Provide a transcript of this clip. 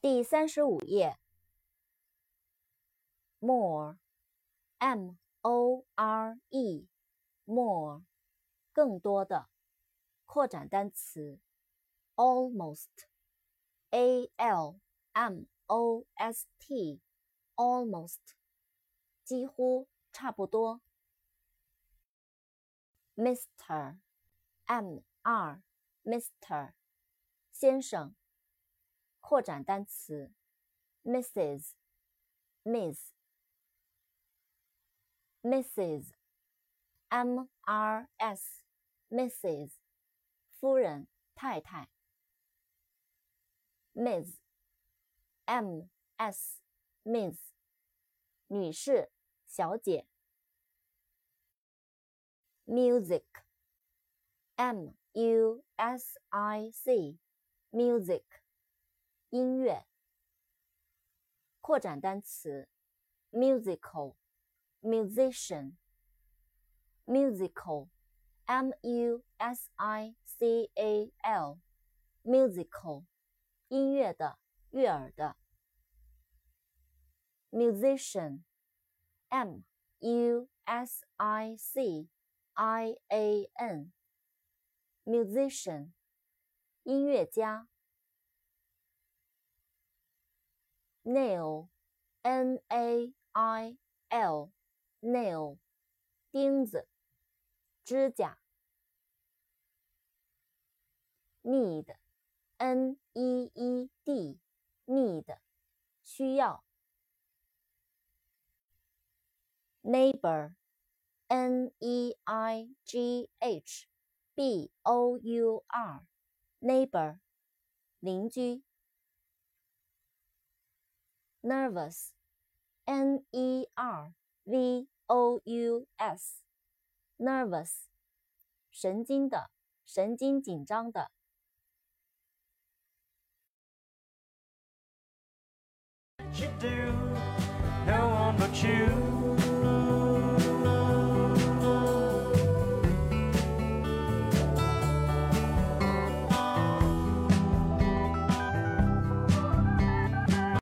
第三十五页，more，m o r e，more，更多的，扩展单词，almost，a l m o s t，almost，几乎，差不多，Mr，m r，Mr，先生。扩展单词，Mrs. Miss Mrs. M R S Mrs. 夫人太太 Miss. M S. Miss. 女士小姐，Music M U S I C Music 音乐。扩展单词，musical，musician，musical，m u s i c a l，musical，音乐的，悦耳的。musician，m u s i c i a n，musician，音乐家。nail, n a i l, nail, 钉子，指甲。need, n e e d, need, 需要。neighbor, n e i g h b o u r, neighbor, 邻居。 Nervous, n e r v o u s, nervous, 神经的，神经紧张的。